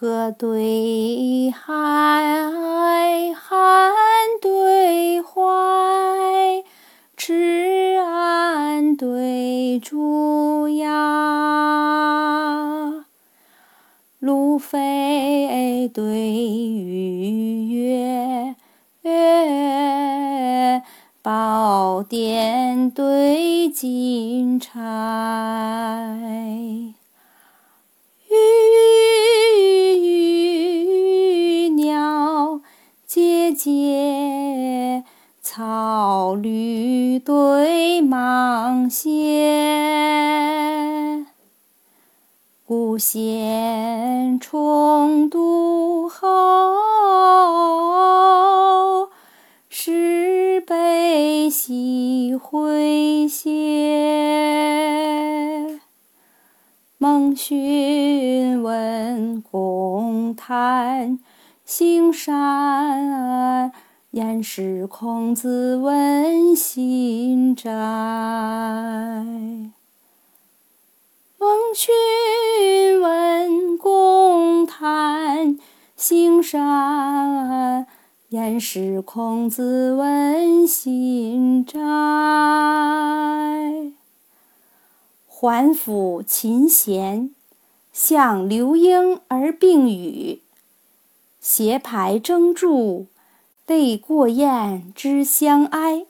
河对海，汉对淮，赤安对朱崖，路飞对鱼跃，宝殿对金钗。节草绿对芒鞋，古线重渡后，石碑西回斜。孟询问公谈。行善，是孔子问心斋。孟询问公谈，行善，言是孔子问心斋。桓府琴弦，向流莺而并语。斜排争柱，泪过雁之相哀。